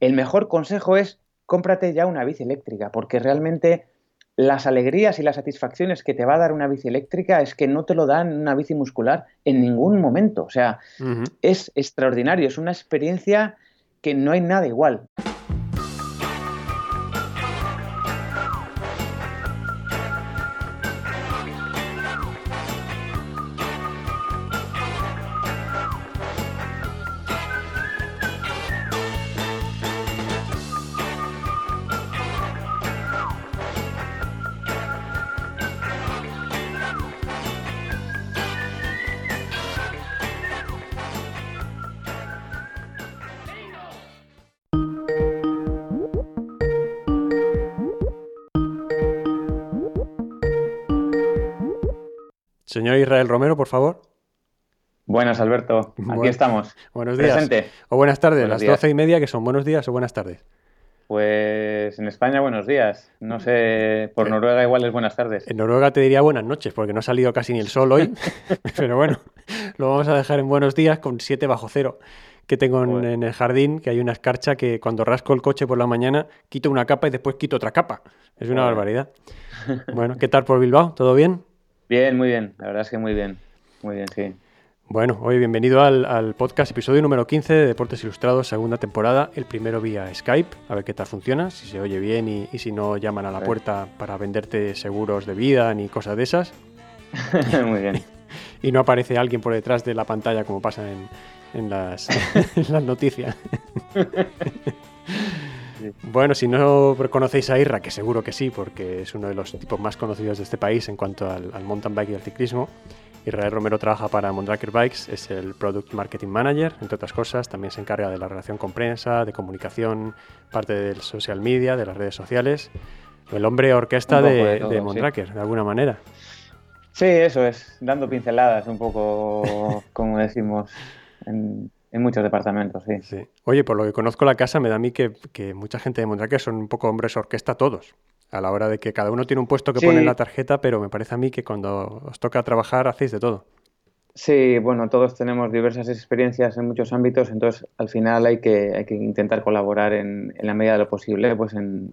el mejor consejo es cómprate ya una bici eléctrica, porque realmente las alegrías y las satisfacciones que te va a dar una bici eléctrica es que no te lo dan una bici muscular en ningún momento. O sea, es extraordinario, es una experiencia que no hay nada igual. Israel Romero, por favor. Buenas, Alberto. Aquí estamos. Buenos días. O buenas tardes, las doce y media, que son buenos días o buenas tardes. Pues en España buenos días. No sé, por Noruega igual es buenas tardes. En Noruega te diría buenas noches, porque no ha salido casi ni el sol hoy. Pero bueno, lo vamos a dejar en buenos días con 7 bajo cero que tengo en, el jardín, que hay una escarcha que cuando rasco el coche por la mañana quito una capa y después quito otra capa. Es una barbaridad. Bueno, ¿qué tal por Bilbao? ¿Todo bien? Bien, muy bien. La verdad es que muy bien. Muy bien, sí. Bueno, hoy bienvenido al, podcast, episodio número 15 de Deportes Ilustrados, segunda temporada, el primero vía Skype, a ver qué tal funciona, si se oye bien y, si no llaman a la puerta para venderte seguros de vida ni cosas de esas. Muy bien. y no aparece alguien por detrás de la pantalla como pasa en, las, en las noticias. Bueno, si no conocéis a Irra, que seguro que sí, porque es uno de los tipos más conocidos de este país en cuanto al, mountain bike y al ciclismo, Israel Romero trabaja para Mondraker Bikes, es el Product Marketing Manager, entre otras cosas. También se encarga de la relación con prensa, de comunicación, parte del social media, de las redes sociales. El hombre orquesta de, de, Mondraker, de alguna manera. Sí, eso es, dando pinceladas un poco, como decimos, en, en muchos departamentos, sí. Oye, por lo que conozco la casa, me da a mí que, mucha gente de Mondraker son un poco hombres orquesta todos. A la hora de que cada uno tiene un puesto que pone en la tarjeta, pero me parece a mí que cuando os toca trabajar hacéis de todo. Sí, bueno, todos tenemos diversas experiencias en muchos ámbitos, entonces al final hay que, hay que intentar colaborar en, la medida de lo posible, pues en,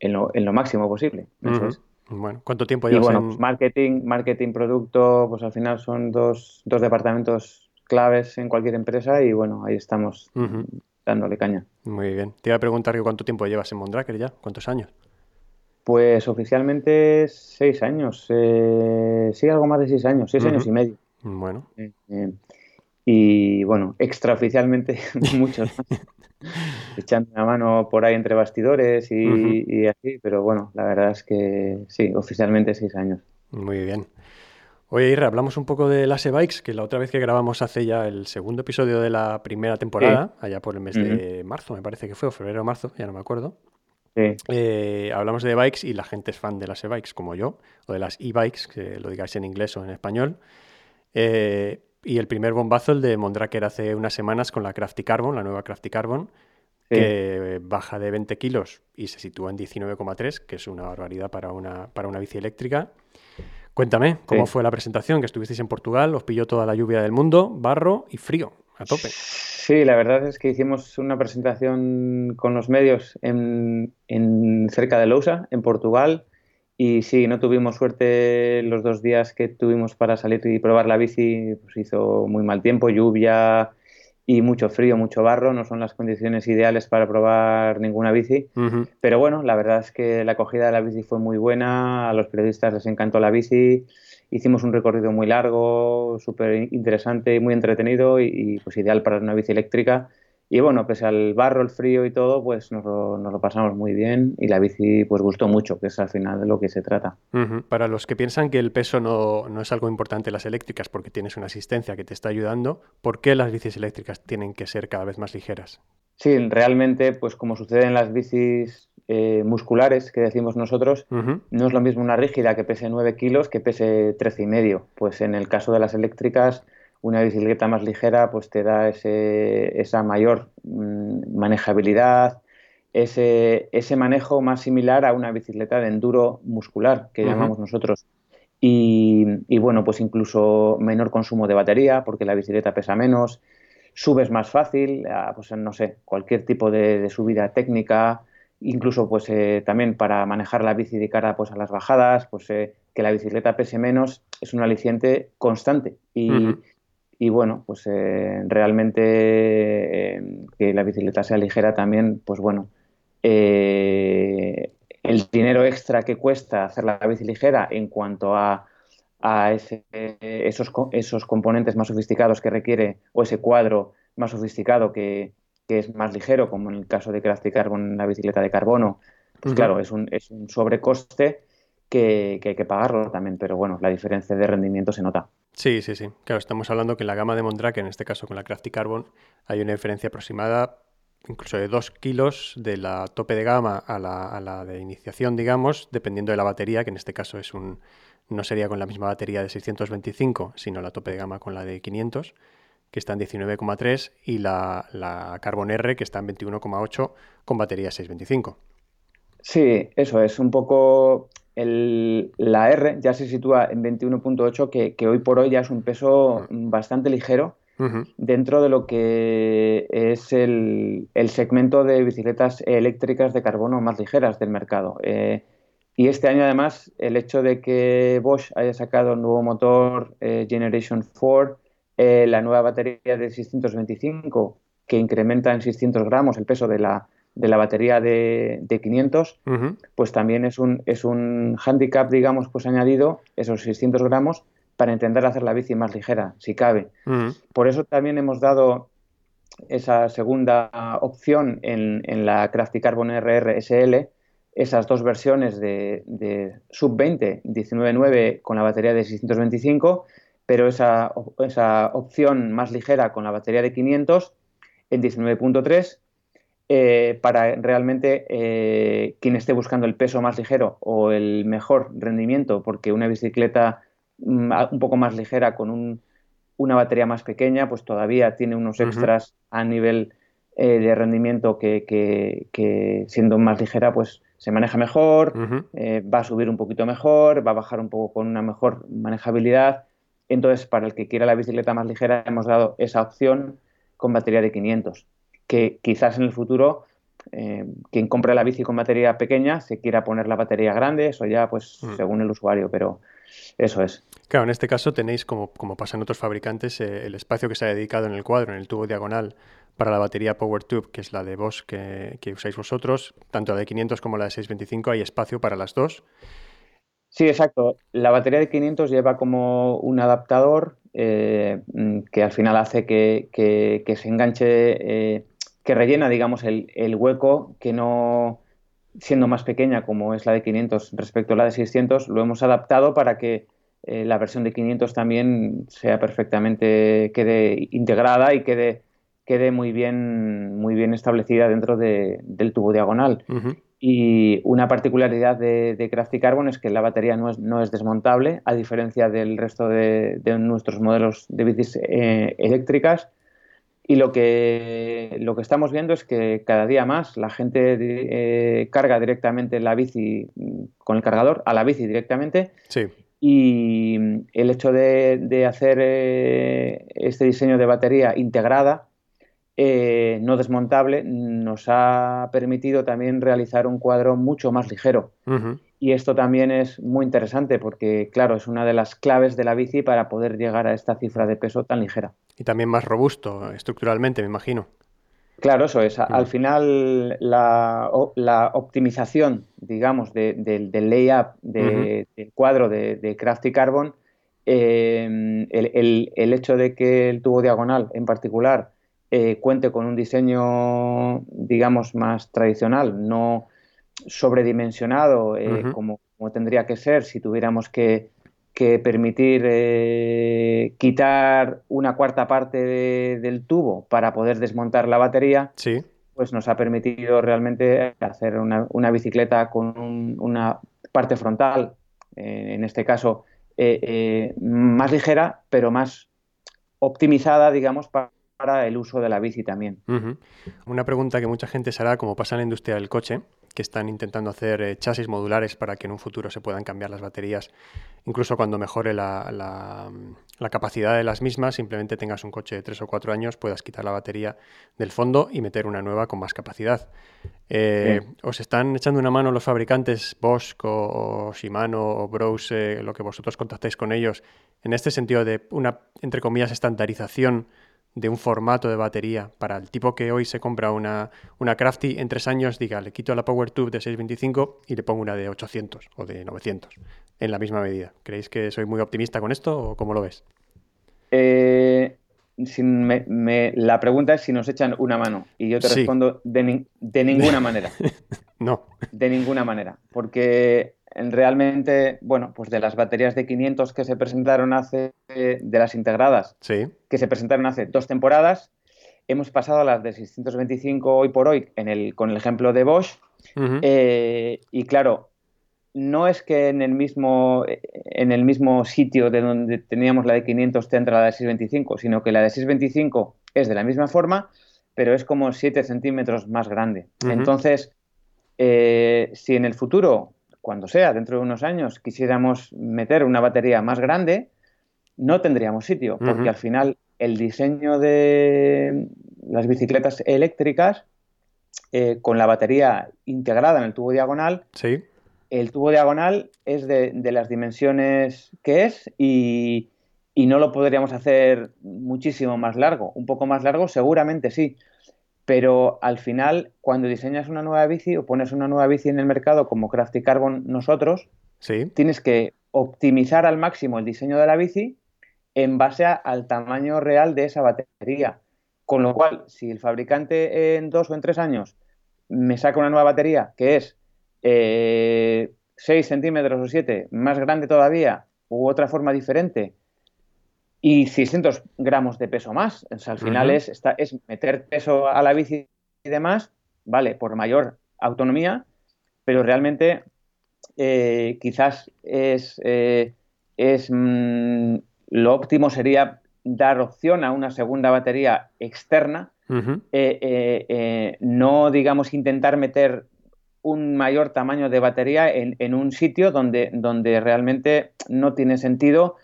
lo, máximo posible. Bueno, ¿cuánto tiempo llevas y bueno, pues marketing, marketing, producto, pues al final son dos, dos departamentos claves en cualquier empresa y bueno, ahí estamos dándole caña. Muy bien. Te iba a preguntar cuánto tiempo llevas en Mondraker ya, ¿cuántos años? Pues oficialmente seis años, eh, sí, algo más de seis años, seis años y medio. Bueno. Eh, eh, y bueno, extraoficialmente muchos echando una mano por ahí entre bastidores y, y, así, pero bueno, la verdad es que sí, oficialmente seis años. Muy bien. Oye, Irra, hablamos un poco de las e-bikes, que la otra vez que grabamos hace ya el segundo episodio de la primera temporada, allá por el mes de marzo, me parece que fue, o febrero o marzo, ya no me acuerdo. Sí. Eh, hablamos de e-bikes y la gente es fan de las e-bikes, como yo, o de las e-bikes, que lo digáis en inglés o en español. Eh, y el primer bombazo, el de Mondraker hace unas semanas con la Crafty Carbon, la nueva Crafty Carbon, que baja de 20 kilos y se sitúa en 19,3, que es una barbaridad para una, para una bici eléctrica. Cuéntame, ¿cómo fue la presentación? Que estuvisteis en Portugal, os pilló toda la lluvia del mundo, barro y frío, a tope. Sí, la verdad es que hicimos una presentación con los medios en, cerca de Lousa, en Portugal, y sí, no tuvimos suerte los dos días que tuvimos para salir y probar la bici, pues hizo muy mal tiempo, lluvia, y mucho frío, mucho barro, no son las condiciones ideales para probar ninguna bici, pero bueno, la verdad es que la acogida de la bici fue muy buena, a los periodistas les encantó la bici, hicimos un recorrido muy largo, súper interesante y muy entretenido y, pues ideal para una bici eléctrica y bueno, pese al barro, el frío y todo, pues nos lo, pasamos muy bien y la bici pues gustó mucho, que es al final de lo que se trata. Para los que piensan que el peso no, es algo importante en las eléctricas porque tienes una asistencia que te está ayudando, ¿por qué las bicis eléctricas tienen que ser cada vez más ligeras? Sí, realmente, pues como sucede en las bicis eh, musculares que decimos nosotros, no es lo mismo una rígida que pese 9 kilos que pese 13 y medio. Pues en el caso de las eléctricas una bicicleta más ligera pues te da ese, esa mayor mm, manejabilidad, ese, ese, manejo más similar a una bicicleta de enduro muscular que llamamos nosotros. Y, bueno, pues incluso menor consumo de batería porque la bicicleta pesa menos. subes más fácil, pues no sé, cualquier tipo de, subida técnica, incluso pues eh, también para manejar la bici de cara pues a las bajadas, pues eh, que la bicicleta pese menos es un aliciente constante y, y bueno, pues eh, realmente que la bicicleta sea ligera también, pues bueno, el dinero extra que cuesta hacer la bici ligera en cuanto a a esos, esos componentes más sofisticados que requiere o ese cuadro más sofisticado que, es más ligero, como en el caso de Crafty Carbon, la bicicleta de carbono, pues claro, es un, es un sobrecoste que, hay que pagarlo también, pero bueno, la diferencia de rendimiento se nota. Sí, sí, sí. Claro, estamos hablando que la gama de Mondrake, en este caso con la Crafty Carbon, hay una diferencia aproximada incluso de 2 kilos de la tope de gama a la, a la de iniciación, digamos, dependiendo de la batería, que en este caso es un, no sería con la misma batería de 625, sino la tope de gama con la de 500, que está en 19,3, y la, la Carbon R, que está en 21,8 con batería 625. Sí, eso es un poco la R ya se sitúa en 21.8, que, que, hoy por hoy ya es un peso bastante ligero dentro de lo que es el, segmento de bicicletas eléctricas de carbono más ligeras del mercado. Eh, y este año, además, el hecho de que Bosch haya sacado un nuevo motor eh, Generation 4, eh, la nueva batería de 625, que incrementa en 600 gramos el peso de la, de la batería de, 500, pues también es un, es un handicap, digamos, pues añadido, esos 600 gramos, para intentar hacer la bici más ligera, si cabe. Por eso también hemos dado esa segunda opción en, en la Crafty Carbon RR SL, esas dos versiones de, sub 20, 19.9 con la batería de 625, pero esa, esa, opción más ligera con la batería de 500 en 19.3 eh, para realmente eh, quien esté buscando el peso más ligero o el mejor rendimiento, porque una bicicleta mm, un poco más ligera con una batería más pequeña, pues todavía tiene unos extras a nivel eh, de rendimiento que, que, siendo más ligera, pues se maneja mejor, va a subir un poquito mejor, va a bajar un poco con una mejor manejabilidad. Entonces, para el que quiera la bicicleta más ligera, hemos dado esa opción con batería de 500, que quizás en el futuro eh, quien compre la bici con batería pequeña se quiera poner la batería grande, eso ya pues mm. según el usuario, pero eso es. Claro, en este caso tenéis, como, como pasa en otros fabricantes, eh, el espacio que se ha dedicado en el cuadro, en el tubo diagonal, para la batería PowerTube, que es la de Bosch que, usáis vosotros, tanto la de 500 como la de 625, hay espacio para las dos. Sí, exacto. La batería de 500 lleva como un adaptador eh, que al final hace que, se enganche, eh, que rellena, digamos, el, hueco que no, siendo más pequeña como es la de 500 respecto a la de 600, lo hemos adaptado para que eh, la versión de 500 también sea perfectamente, quede integrada y quede quede muy bien, muy bien establecida dentro del tubo diagonal. Y una particularidad de, de, Crafty Carbon es que la batería no es, no es desmontable, a diferencia del resto de, nuestros modelos de bicis eh, eléctricas. Y lo que, lo que estamos viendo es que cada día más la gente eh, carga directamente la bici con el cargador, a la bici directamente. Sí. Y el hecho de, hacer eh, este diseño de batería integrada eh, no desmontable nos ha permitido también realizar un cuadro mucho más ligero. Y esto también es muy interesante porque, claro, es una de las claves de la bici para poder llegar a esta cifra de peso tan ligera. Y también más robusto estructuralmente, me imagino. Claro, eso es. Al final, la, optimización, digamos, del layup del cuadro de, de Crafty Carbon, eh, el, hecho de que el tubo diagonal en particular eh, cuente con un diseño, digamos, más tradicional, no sobredimensionado eh, como, tendría que ser si tuviéramos que, permitir eh, quitar una cuarta parte del tubo para poder desmontar la batería, sí. pues nos ha permitido realmente hacer una, bicicleta con una parte frontal, en este caso, más ligera, pero más optimizada, digamos, para para el uso de la bici también. Una pregunta que mucha gente se hará, como pasa en la industria del coche, que están intentando hacer eh, chasis modulares para que en un futuro se puedan cambiar las baterías, incluso cuando mejore la, la, capacidad de las mismas, simplemente tengas un coche de 3 o 4 años, puedas quitar la batería del fondo y meter una nueva con más capacidad. Eh, ¿Os están echando una mano los fabricantes Bosch o, Shimano o Brose, lo que vosotros contactáis con ellos, en este sentido de una, entre comillas, estandarización? De un formato de batería para el tipo que hoy se compra una, una Crafty en tres años, diga, le quito la Power Tube de 625 y le pongo una de 800 o de 900 en la misma medida. ¿Creéis que soy muy optimista con esto o cómo lo ves? Eh, la pregunta es si nos echan una mano y yo te respondo de, de ninguna manera. no. De ninguna manera, porque realmente, bueno, pues de las baterías de 500 que se presentaron hace, de las integradas, que se presentaron hace dos temporadas, hemos pasado a las de 625 hoy por hoy en el, con el ejemplo de Bosch. Eh, y claro, no es que en el mismo en el mismo sitio de donde teníamos la de 500 te entra la de 625, sino que la de 625 es de la misma forma, pero es como 7 centímetros más grande. Entonces, eh, si en el futuro cuando sea, dentro de unos años, quisiéramos meter una batería más grande, no tendríamos sitio, porque al final el diseño de las bicicletas eléctricas, eh, con la batería integrada en el tubo diagonal, sí. el tubo diagonal es de, las dimensiones que es y, y no lo podríamos hacer muchísimo más largo. Un poco más largo seguramente sí, pero al final, cuando diseñas una nueva bici o pones una nueva bici en el mercado como Crafty Carbon nosotros, tienes que optimizar al máximo el diseño de la bici en base al tamaño real de esa batería. Con lo cual, si el fabricante en dos o en tres años me saca una nueva batería que es eh, 6 centímetros o 7 más grande todavía u otra forma diferente y 600 gramos de peso más. al final es, es meter peso a la bici y demás, vale, por mayor autonomía, pero realmente eh, quizás es, eh, es mm, lo óptimo sería dar opción a una segunda batería externa, eh, no digamos intentar meter un mayor tamaño de batería en, en un sitio donde, donde realmente no tiene sentido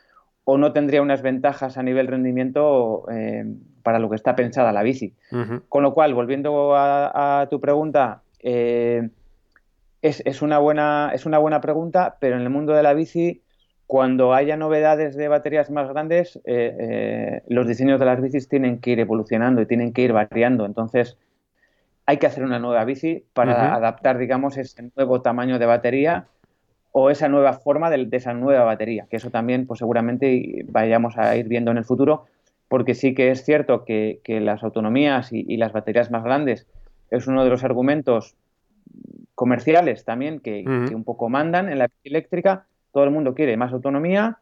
o no tendría unas ventajas a nivel rendimiento eh, para lo que está pensada la bici. Con lo cual, volviendo a, tu pregunta, eh, es, una buena, es una buena pregunta, pero en el mundo de la bici, cuando haya novedades de baterías más grandes, eh, los diseños de las bicis tienen que ir evolucionando y tienen que ir variando. Entonces, hay que hacer una nueva bici para adaptar, digamos, ese nuevo tamaño de batería o esa nueva forma de, esa nueva batería, que eso también pues seguramente vayamos a ir viendo en el futuro, porque sí que es cierto que, las autonomías y, las baterías más grandes es uno de los argumentos comerciales también que, un poco mandan en la eléctrica, todo el mundo quiere más autonomía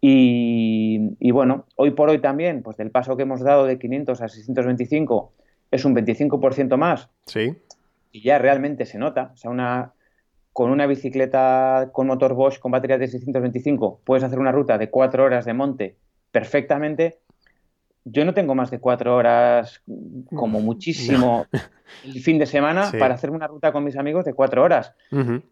y, bueno, hoy por hoy también, pues del paso que hemos dado de 500 a 625 es un 25% más. Sí. Y ya realmente se nota, o sea, una con una bicicleta con motor Bosch con batería de 625 puedes hacer una ruta de cuatro horas de monte perfectamente. Yo no tengo más de cuatro horas, como muchísimo, el fin de semana para hacer una ruta con mis amigos de cuatro horas.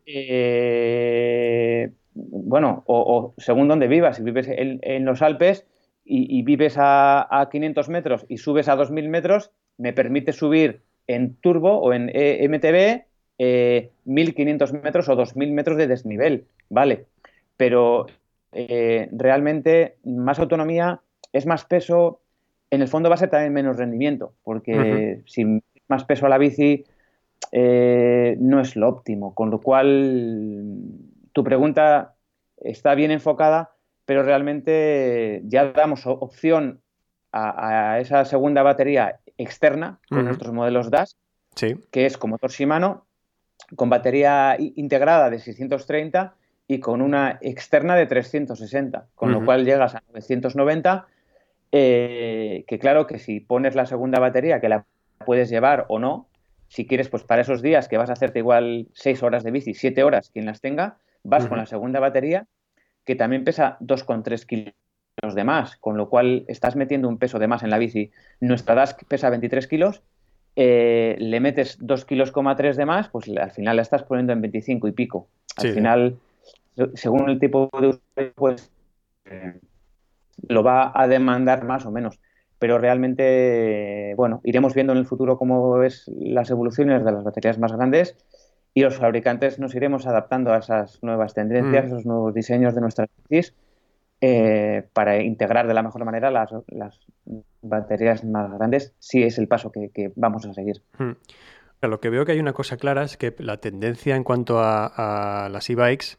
Eh, bueno, o, según donde vivas, si vives en, los Alpes y, vives a, a, 500 metros y subes a 2000 metros, me permite subir en turbo o en e MTB 1.500 eh, metros o 2.000 metros de desnivel, ¿vale? Pero eh, realmente más autonomía es más peso, en el fondo va a ser también menos rendimiento, porque si más peso a la bici eh, no es lo óptimo, con lo cual tu pregunta está bien enfocada, pero realmente ya damos opción a, esa segunda batería externa con nuestros modelos DAS, que es como motor Shimano, con batería integrada de 630 y con una externa de 360, con lo cual llegas a 990, eh, que claro que si pones la segunda batería, que la puedes llevar o no, si quieres, pues para esos días que vas a hacerte igual 6 horas de bici, 7 horas, quien las tenga, vas con la segunda batería, que también pesa 2,3 kilos de más, con lo cual estás metiendo un peso de más en la bici. Nuestra DASK pesa 23 kilos eh, le metes 2 kilos, de más, pues al final la estás poniendo en 25 y pico. Al final, según el tipo de usuario, pues eh, lo va a demandar más o menos. Pero realmente, bueno, iremos viendo en el futuro cómo es las evoluciones de las baterías más grandes y los fabricantes nos iremos adaptando a esas nuevas tendencias, mm. esos nuevos diseños de nuestras baterías eh, para integrar de la mejor manera las, baterías más grandes, si es el paso que, vamos a seguir. Mm. Lo que veo que hay una cosa clara es que la tendencia en cuanto a, las e-bikes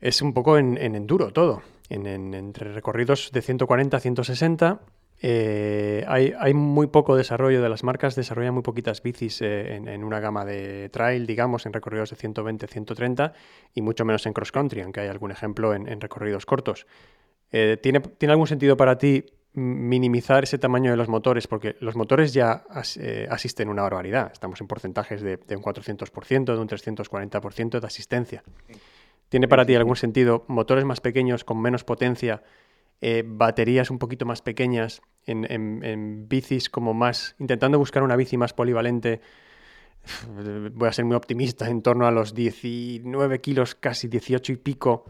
es un poco en, enduro todo, en, entre recorridos de 140 a 160 eh, hay, muy poco desarrollo de las marcas, desarrollan muy poquitas bicis eh, en, una gama de trail, digamos, en recorridos de 120, 130 y mucho menos en cross country, aunque hay algún ejemplo en, recorridos cortos. Eh, ¿tiene, ¿Tiene algún sentido para ti minimizar ese tamaño de los motores? Porque los motores ya asisten una barbaridad. Estamos en porcentajes de, de un 400%, de un 340% de asistencia. ¿Tiene para ti algún sentido motores más pequeños con menos potencia? Eh, baterías un poquito más pequeñas, en, bicis como más, intentando buscar una bici más polivalente, voy a ser muy optimista, en torno a los 19 kilos, casi 18 y pico,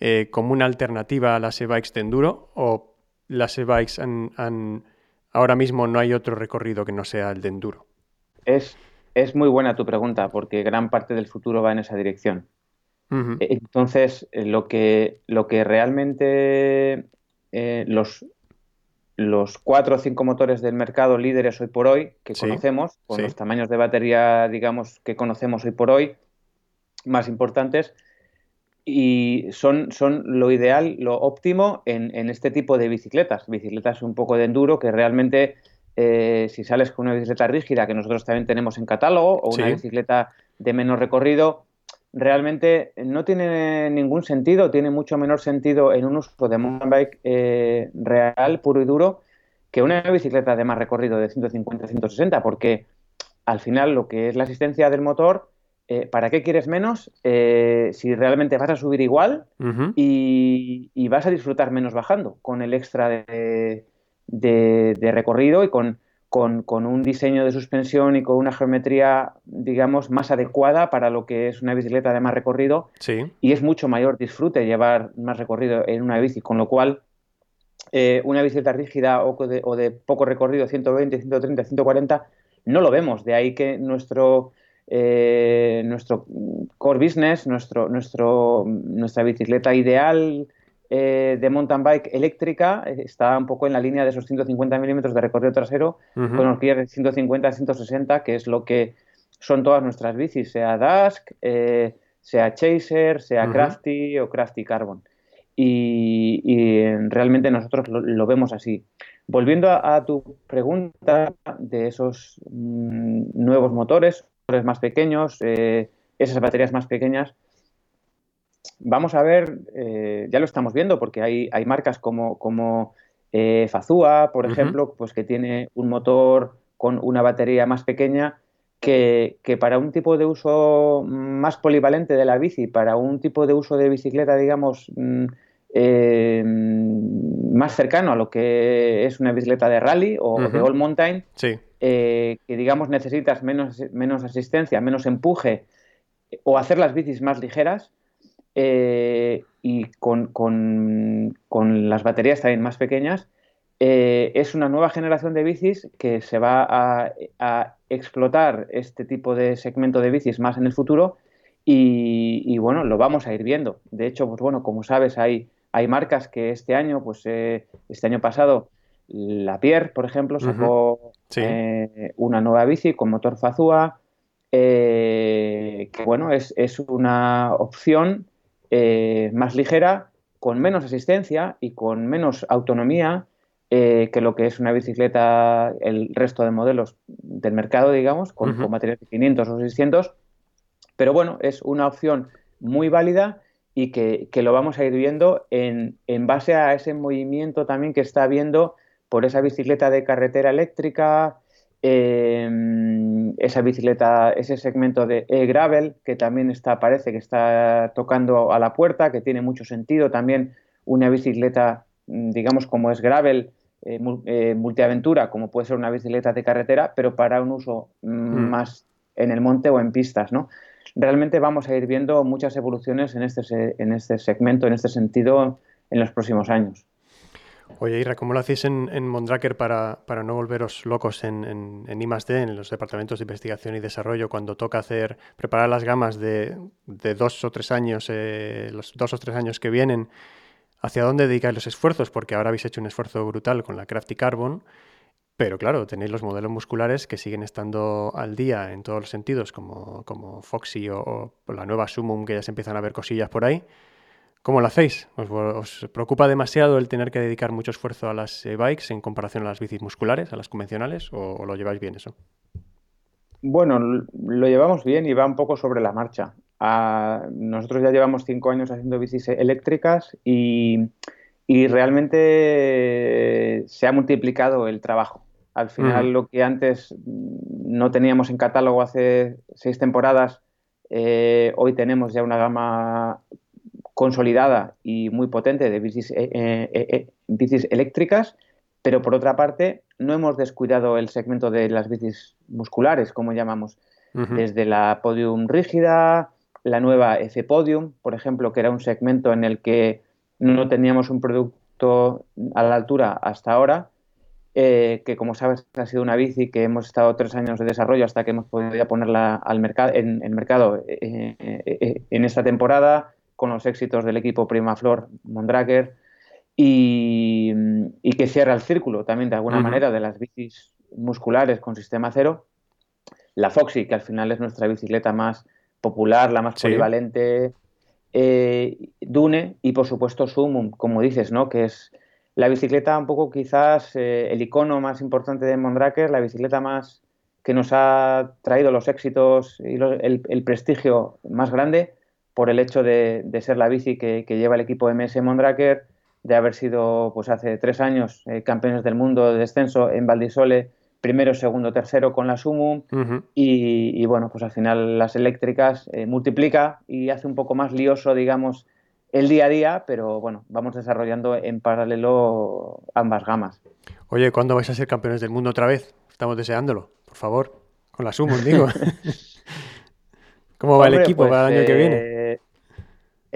eh, como una alternativa a las e-bikes de enduro, o las e-bikes han, ahora mismo no hay otro recorrido que no sea el de enduro? Es, es muy buena tu pregunta, porque gran parte del futuro va en esa dirección. Entonces, eh, lo que, lo que realmente eh, los, los cuatro o cinco motores del mercado líderes hoy por hoy que conocemos, con los tamaños de batería, digamos, que conocemos hoy por hoy, más importantes, y son, son lo ideal, lo óptimo en, este tipo de bicicletas, bicicletas un poco de enduro que realmente eh, si sales con una bicicleta rígida que nosotros también tenemos en catálogo o una bicicleta de menos recorrido, realmente no tiene ningún sentido, tiene mucho menor sentido en un uso de mountain bike eh, real, puro y duro, que una bicicleta de más recorrido de 150-160, porque al final lo que es la asistencia del motor, eh, ¿para qué quieres menos eh, si realmente vas a subir igual y, vas a disfrutar menos bajando con el extra de recorrido y con con, un diseño de suspensión y con una geometría, digamos, más adecuada para lo que es una bicicleta de más recorrido. Sí. Y es mucho mayor disfrute llevar más recorrido en una bici, con lo cual eh, una bicicleta rígida o de, poco recorrido, 120, 130, 140, no lo vemos. De ahí que nuestro, eh, nuestro core business, nuestro, nuestro, nuestra bicicleta ideal eh, de mountain bike eléctrica eh, está un poco en la línea de esos 150 milímetros de recorrido trasero con horquillas de 150 a 160, que es lo que son todas nuestras bicis, sea Dusk, eh, sea Chaser, sea Crafty o Crafty Carbon. Y, realmente nosotros lo, vemos así. Volviendo a, tu pregunta de esos mm, nuevos motores, motores más pequeños, esas baterías más pequeñas, vamos a ver, eh, ya lo estamos viendo, porque hay, hay marcas como, como eh, Fazua, por ejemplo, pues que tiene un motor con una batería más pequeña que, para un tipo de uso más polivalente de la bici, para un tipo de uso de bicicleta, digamos, mm, eh, más cercano a lo que es una bicicleta de rally o de all mountain, que digamos necesitas menos, menos asistencia, menos empuje o hacer las bicis más ligeras, eh, y con, las baterías también más pequeñas, eh, es una nueva generación de bicis que se va a, explotar este tipo de segmento de bicis más en el futuro y, bueno, lo vamos a ir viendo. De hecho, pues bueno, como sabes, hay, hay marcas que este año, pues eh, este año pasado, la Pierre, por ejemplo, sacó una nueva bici con motor Fazua, que bueno, es, es una opción eh, más ligera, con menos asistencia y con menos autonomía eh, que lo que es una bicicleta, el resto de modelos del mercado, digamos, con, materiales de 500 o 600. Pero bueno, es una opción muy válida y que, lo vamos a ir viendo en, en, base a ese movimiento también que está habiendo por esa bicicleta de carretera eléctrica, Em, esa bicicleta, ese segmento de e-gravel que también está, parece que está tocando a la puerta, que tiene mucho sentido también una bicicleta, mm, digamos como es gravel, multiaventura, como puede ser una bicicleta de carretera, pero para un uso mm, mm. más en el monte o en pistas, ¿no? Realmente vamos a ir viendo muchas evoluciones en este, en este segmento, en este sentido, en los próximos años. Oye, Ira, ¿cómo lo hacéis en, Mondraker para, no volveros locos en, en, en en los departamentos de investigación y desarrollo, cuando toca hacer, preparar las gamas de, dos o tres años, eh, los dos o tres años que vienen? ¿Hacia dónde dedicáis los esfuerzos? Porque ahora habéis hecho un esfuerzo brutal con la Crafty Carbon, pero claro, tenéis los modelos musculares que siguen estando al día en todos los sentidos, como, como Foxy o, o la nueva Sumum, que ya se empiezan a ver cosillas por ahí. ¿Cómo lo hacéis? ¿Os, preocupa demasiado el tener que dedicar mucho esfuerzo a las bikes en comparación a las bicis musculares, a las convencionales, o, lo lleváis bien eso? Bueno, lo llevamos bien y va un poco sobre la marcha. Ah, nosotros ya llevamos cinco años haciendo bicis eléctricas y, realmente se ha multiplicado el trabajo. Al final, lo que antes no teníamos en catálogo hace seis temporadas, eh, hoy tenemos ya una gama consolidada y muy potente de bicis, eh, eh, eh, bicis eléctricas, pero por otra parte no hemos descuidado el segmento de las bicis musculares, como llamamos, desde la Podium rígida, la nueva F Podium, por ejemplo, que era un segmento en el que no teníamos un producto a la altura hasta ahora, que como sabes ha sido una bici que hemos estado tres años de desarrollo hasta que hemos podido ponerla al mercado, en el mercado en esta temporada con los éxitos del equipo Primaflor Mondraker y, y que cierra el círculo también de alguna manera de las bicis musculares con sistema cero. La Foxy, que al final es nuestra bicicleta más popular, la más polivalente, eh, Dune y por supuesto Sumum, como dices, ¿no? que es la bicicleta un poco quizás eh, el icono más importante de Mondraker, la bicicleta más que nos ha traído los éxitos y el, prestigio más grande por el hecho de, ser la bici que, lleva el equipo MS Mondraker, de haber sido pues hace tres años eh, campeones del mundo de descenso en Valdisole, primero, segundo, tercero con la Sumu y, bueno, pues al final las eléctricas eh, multiplica y hace un poco más lioso, digamos, el día a día, pero bueno, vamos desarrollando en paralelo ambas gamas. Oye, ¿cuándo vais a ser campeones del mundo otra vez? Estamos deseándolo, por favor, con la Sumu, digo. ¿Cómo va el equipo para el año que viene?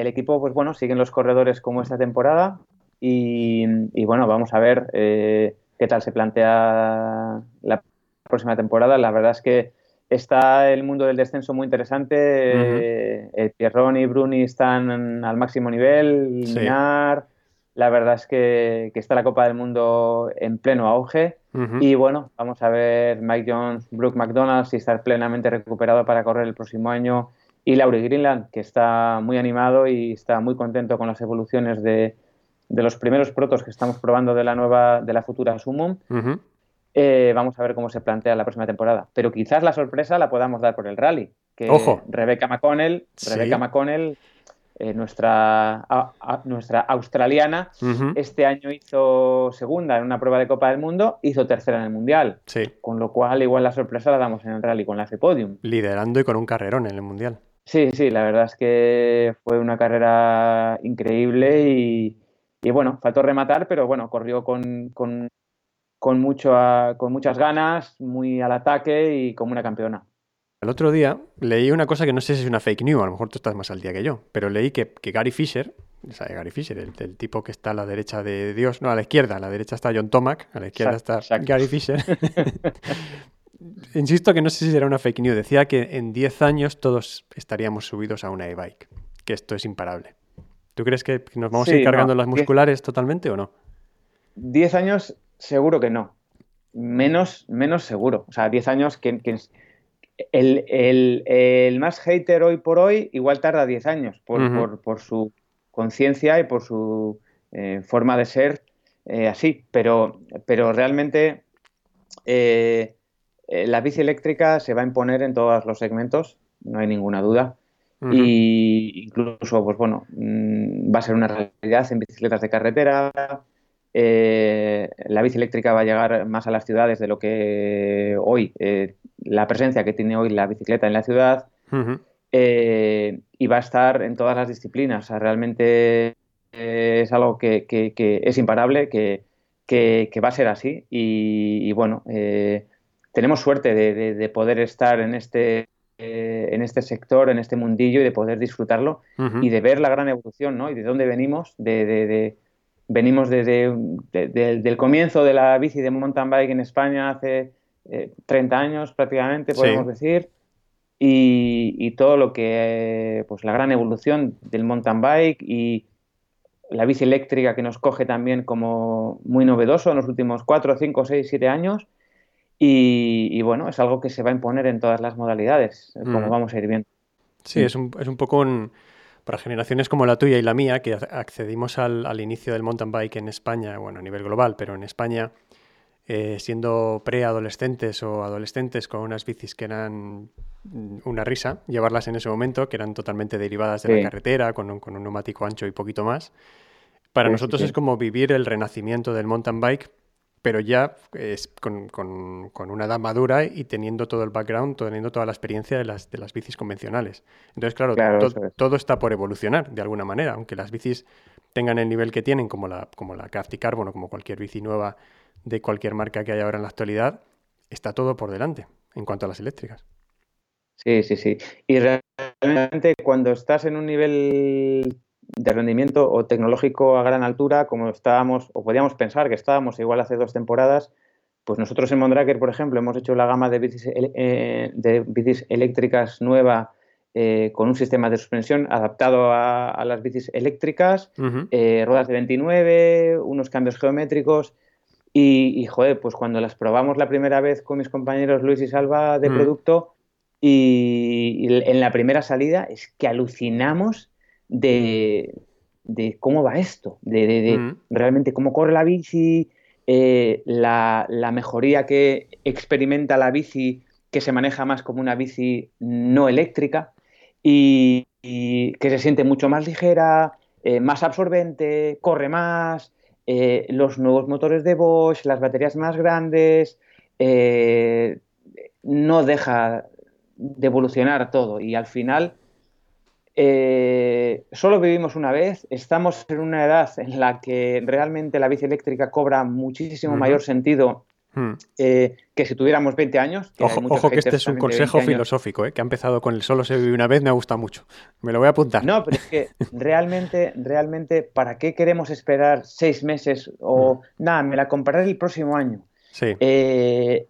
El equipo, pues bueno, siguen los corredores como esta temporada y, bueno, vamos a ver eh, qué tal se plantea la próxima temporada. La verdad es que está el mundo del descenso muy interesante. Eh, Pierrón y Bruni están al máximo nivel, La verdad es que, está la Copa del Mundo en pleno auge. Y bueno, vamos a ver Mike Jones, Brooke McDonald, si está plenamente recuperado para correr el próximo año. Y Laurie Greenland, que está muy animado y está muy contento con las evoluciones de, los primeros protos que estamos probando de la nueva, de la futura Summon. Eh, vamos a ver cómo se plantea la próxima temporada. Pero quizás la sorpresa la podamos dar por el rally. Que Ojo. Rebecca McConnell, Rebecca McConnell eh, nuestra, nuestra australiana, este año hizo segunda en una prueba de Copa del Mundo, hizo tercera en el Mundial. Sí. Con lo cual, igual la sorpresa la damos en el rally con la F-Podium. Liderando y con un carrerón en el Mundial. Sí, sí, la verdad es que fue una carrera increíble y, bueno, faltó rematar, pero bueno, corrió con, con, con, mucho, con muchas ganas, muy al ataque y como una campeona. El otro día leí una cosa que no sé si es una fake news, a lo mejor tú estás más al día que yo, pero leí que, Gary Fisher, o sea, Gary Fisher, el, tipo que está a la derecha de Dios, no, a la izquierda, a la derecha está John Tomac, a la izquierda está Gary Fisher. Insisto que no sé si era una fake news, decía que en 10 años todos estaríamos subidos a una e-bike, que esto es imparable. ¿Tú crees que nos vamos a ir cargando las musculares totalmente o no? 10 años seguro que no. Menos, menos seguro. O sea, 10 años que, que el, más hater hoy por hoy igual tarda 10 años por, su conciencia y por su eh, forma de ser eh, así, pero, pero realmente eh, la bici eléctrica se va a imponer en todos los segmentos, no hay ninguna duda. Y incluso, pues bueno, mm, va a ser una realidad en bicicletas de carretera, la bici eléctrica va a llegar más a las ciudades de lo que hoy la presencia que tiene hoy la bicicleta en la ciudad eh, y va a estar en todas las disciplinas. realmente eh, es algo que, es imparable, que, que, va a ser así. Y, bueno, eh, tenemos suerte de, poder estar en este, eh, en este sector, en este mundillo y de poder disfrutarlo y de ver la gran evolución, ¿no? Y de dónde venimos, de, venimos desde del comienzo de la bici de mountain bike en España hace 30 años prácticamente, podemos decir y, todo lo que, pues la gran evolución del mountain bike y la bici eléctrica que nos coge también como muy novedoso en los últimos 4, 5, 6, 7 años. Y, bueno, es algo que se va a imponer en todas las modalidades, como mm. vamos a ir viendo. Sí, es un, es un poco para generaciones como la tuya y la mía, que accedimos al, al, inicio del mountain bike en España, bueno, a nivel global, pero en España eh, siendo preadolescentes o adolescentes con unas bicis que eran una risa, llevarlas en ese momento, que eran totalmente derivadas de la carretera, con un, neumático ancho y poquito más. Para nosotros es como vivir el renacimiento del mountain bike, pero ya es con, una edad madura y teniendo todo el background, teniendo toda la experiencia de las, de las bicis convencionales. Entonces, claro, todo está por evolucionar de alguna manera, aunque las bicis tengan el nivel que tienen, como la, como la Crafty Carbon o como cualquier bici nueva de cualquier marca que hay ahora en la actualidad, está todo por delante en cuanto a las eléctricas. Sí, sí, sí. Y realmente cuando estás en un nivel de rendimiento o tecnológico a gran altura, como estábamos, o podíamos pensar que estábamos igual hace dos temporadas, pues nosotros en Mondraker, por ejemplo, hemos hecho la gama de bicis, eh, de bicis eléctricas nueva eh, con un sistema de suspensión adaptado a, las bicis eléctricas, eh, ruedas de 29, unos cambios geométricos. Y, joder, pues cuando las probamos la primera vez con mis compañeros Luis y Salva de mm. producto, y, en la primera salida es que alucinamos de, cómo va esto, de, mm. realmente cómo corre la bici, eh, la, mejoría que experimenta la bici, que se maneja más como una bici no eléctrica, y, que se siente mucho más ligera, eh, más absorbente, corre más. Eh, los nuevos motores de Bosch, las baterías más grandes, no deja de evolucionar todo y al final eh, solo vivimos una vez, estamos en una edad en la que realmente la bici eléctrica cobra muchísimo mayor sentido Hmm. Eh, que si tuviéramos 20 años. ojo, que este es un consejo filosófico, eh, que ha empezado con el solo se vive una vez, me ha gustado mucho. Me lo voy a apuntar. No, pero es que realmente, realmente, ¿para qué queremos esperar seis meses o hmm. nada? Me la compraré el próximo año. Sí. Eh,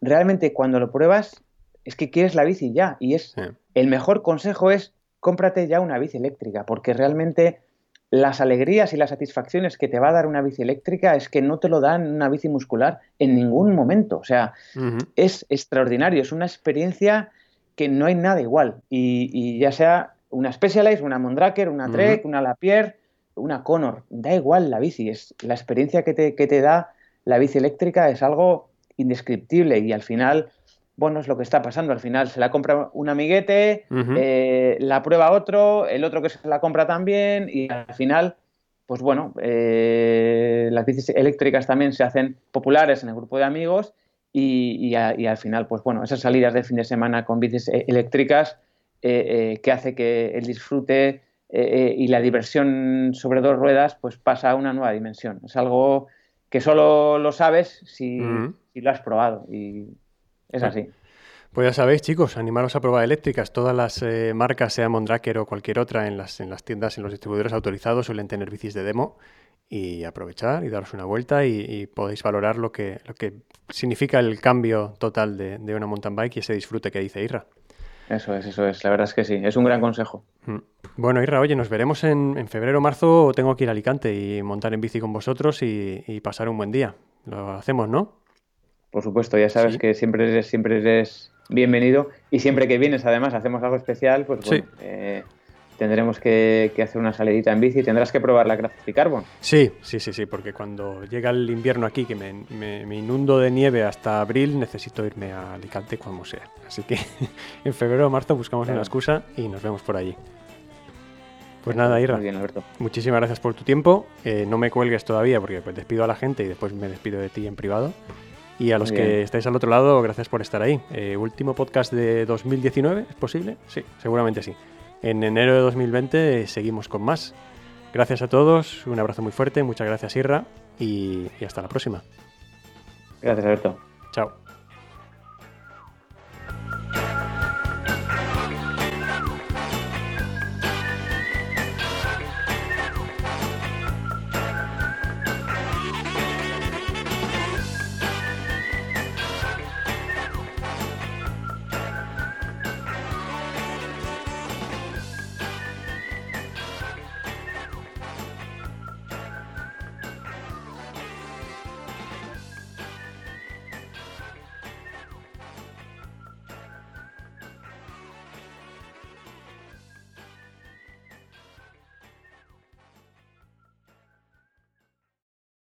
realmente, cuando lo pruebas, es que quieres la bici ya. Y es el mejor consejo es cómprate ya una bici eléctrica, porque realmente las alegrías y las satisfacciones que te va a dar una bici eléctrica es que no te lo dan una bici muscular en ningún momento. O sea, es extraordinario, es una experiencia que no hay nada igual. Y, ya sea una Specialized, una Mondraker, una Trek, una Lapierre, una Conor, da igual la bici, es la experiencia que te, que te da la bici eléctrica es algo indescriptible y al final bueno, es lo que está pasando. Al final se la compra un amiguete, eh, la prueba otro, el otro que se la compra también y al final, pues bueno, eh, las bicis eléctricas también se hacen populares en el grupo de amigos y, al final, pues bueno, esas salidas de fin de semana con bicis e-, eléctricas eh, que hace que el disfrute y la diversión sobre dos ruedas pues pasa a una nueva dimensión. Es algo que solo lo sabes si, si lo has probado y es así. Pues ya sabéis, chicos, animaros a probar eléctricas. Todas las eh, marcas, sea Mondraker o cualquier otra, en las, en las tiendas, en los distribuidores autorizados, suelen tener bicis de demo y aprovechar y daros una vuelta y, podéis valorar lo que, lo que significa el cambio total de, una mountain bike y ese disfrute que dice Irra. Eso es, eso es, la verdad es que sí, es un gran consejo. Mm. Bueno, Irra, oye, nos veremos en, en febrero o marzo, tengo que ir a Alicante y montar en bici con vosotros y pasar un buen día. Lo hacemos, ¿no? Por supuesto, ya sabes que siempre eres, siempre eres bienvenido y siempre que vienes, además, hacemos algo especial, pues bueno, eh, tendremos que, hacer una salidita en bici y tendrás que probar la Crafty Carbon. Sí, sí, sí, sí, porque cuando llega el invierno aquí, que me, inundo de nieve hasta abril, necesito irme a Alicante como sea. Así que en febrero o marzo buscamos una excusa y nos vemos por allí. Pues nada, Irra. bien, Alberto. Muchísimas gracias por tu tiempo. Eh, no me cuelgues todavía porque pues, despido a la gente y después me despido de ti en privado. Y a los que estáis al otro lado, gracias por estar ahí. Eh, último podcast de 2019, ¿es posible? Sí, seguramente sí. En enero de 2020 seguimos con más. Gracias a todos, un abrazo muy fuerte, muchas gracias Irra y hasta la próxima. Gracias, Alberto. Chao.